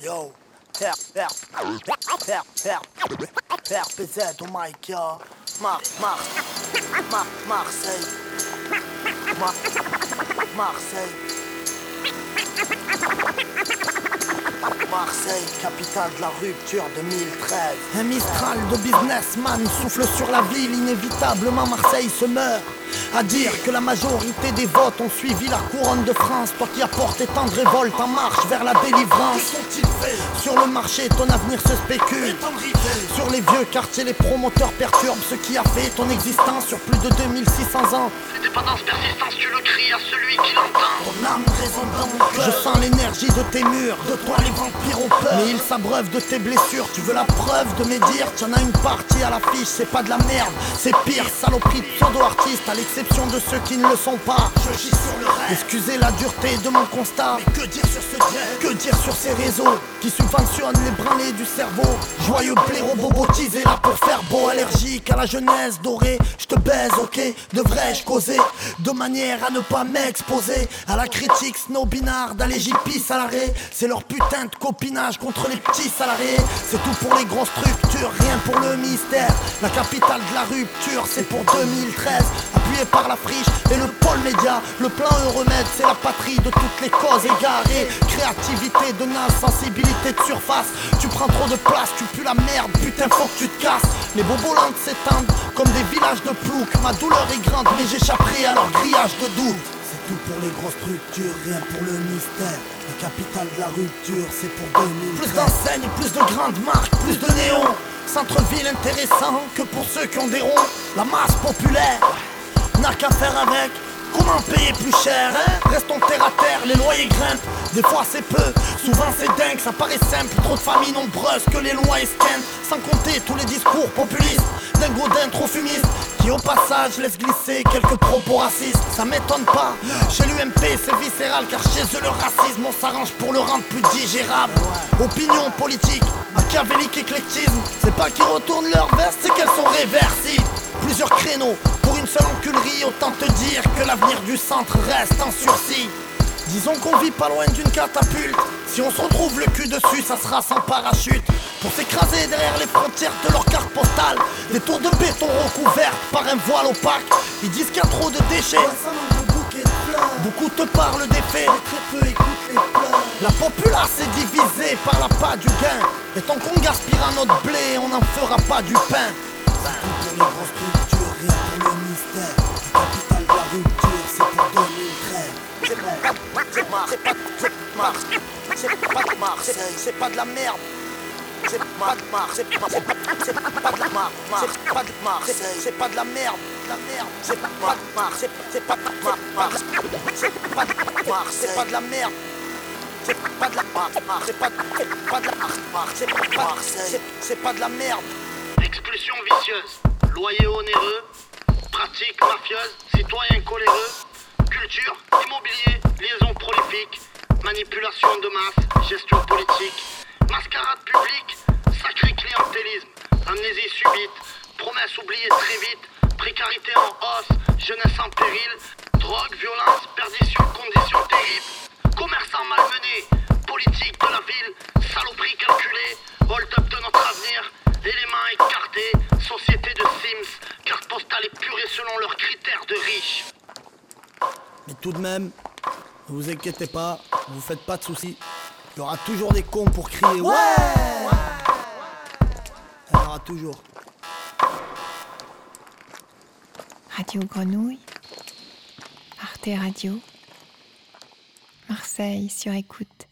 Yo, faire, faire, PZ yo. Mar, Mar, Mar, Marseille. Mar, Marseille. Marseille, capitale de la rupture 2013. Un mistral de businessman souffle sur la ville, inévitablement Marseille se meurt. À dire que la majorité des votes ont suivi la couronne de France, toi qui apportes tant de révoltes en marche vers la délivrance. Sur le marché, ton avenir se spécule. Sur les vieux quartiers, les promoteurs perturbent ce qui a fait ton existence sur plus de 2600 ans. Dépendance persistance, tu le cries à celui qui l'entend. Ton âme résonne dans mon cœur. Je sens l'énergie de tes murs, de les vampires ont peur. Mais ils s'abreuvent de tes blessures, tu veux la preuve de mes dires? T'en as une partie à l'affiche, c'est pas de la merde, c'est pire. Saloperie de pseudo-artiste, à l'exception de ceux qui ne le sont pas. Je gis sur le reste. Excusez la dureté de mon constat. Mais que dire sur ce jet? Que dire sur ces réseaux qui subventionnent les branlés du cerveau? Joyeux blaireau bobotisé là pour faire beau, allergique à la jeunesse dorée. Je te baise, ok? Devrais-je causer de manière à ne pas m'exposer à la critique snobinarde, à l'égipie salarié C'est leur putain de copinage contre les petits salariés. C'est tout pour les grosses structures, rien pour le mystère. La capitale de la rupture, c'est pour 2013. Appuyé par la friche et le pôle média. Le plan Euromède, c'est la patrie de toutes les causes égarées. Créativité de naze, sensibilité de surface. Tu prends trop de place, tu pues la merde, putain, faut que tu te casses. Les bobolantes s'étendent comme des villages de plouc. Ma douleur est grande, mais j'échapperai à leur grillage de doute. Tout pour les grosses structures, rien pour le mystère. La capitale de la rupture, c'est pour 2000. Plus d'enseignes, plus de grandes marques, plus de néons. Centre-ville intéressant que pour ceux qui ont des ronds. La masse populaire n'a qu'à faire avec. Comment payer plus cher hein? Restons terre à terre, les loyers grimpent. Des fois c'est peu, souvent c'est dingue, ça paraît simple. Trop de familles nombreuses que les lois esquintent. Sans compter tous les discours populistes d'un godin trop fumiste qui au passage laisse glisser quelques propos racistes. Ça m'étonne pas, chez l'UMP c'est viscéral car chez eux le racisme on s'arrange pour le rendre plus digérable. Opinion politique, machiavélique éclectisme, c'est pas qu'ils retournent leur veste, c'est qu'elles sont réversibles. Plusieurs créneaux pour une seule enculerie, autant te dire que l'avenir du centre reste en sursis. Disons qu'on vit pas loin d'une catapulte. Si on se retrouve le cul dessus, ça sera sans parachute. Pour s'écraser derrière les frontières de leur carte postale. Des tours de béton recouvertes par un voile opaque. Ils disent qu'il y a trop de déchets. Beaucoup te parlent des. La populace est divisée par la pas du gain. Et tant qu'on gaspillera notre blé, on n'en fera pas du pain. Les le mystère. Pas de Marseille, c'est pas de la merde. C'est pas de Marseille, c'est pas, de la Marseille, c'est pas de Marseille, c'est pas de la merde, la merde. C'est pas de Marseille, c'est pas de Marseille, c'est pas de Marseille, c'est pas de la merde. C'est pas de la Marseille, c'est pas de, la Marseille, c'est pas de Marseille, c'est pas de la merde. Expulsion vicieuse, loyer onéreux, pratique mafieuse, citoyens coléreux, culture, immobilier, liaison prolifique, manipulation de masse, gestion politique, mascarade publique, sacré clientélisme, amnésie subite, promesses oubliées très vite, précarité en hausse, jeunesse en péril, drogue, violence, perdition, conditions terribles, commerçants malmenés, politique de la ville, saloperie calculée, hold-up de notre avenir, éléments écartés, société de Sims, carte postale épurée selon leurs critères de riches. Mais tout de même, ne vous inquiétez pas, vous faites pas de soucis. Il y aura toujours des cons pour crier ouais, Il y en aura toujours. Radio Grenouille, Arte Radio, Marseille sur écoute.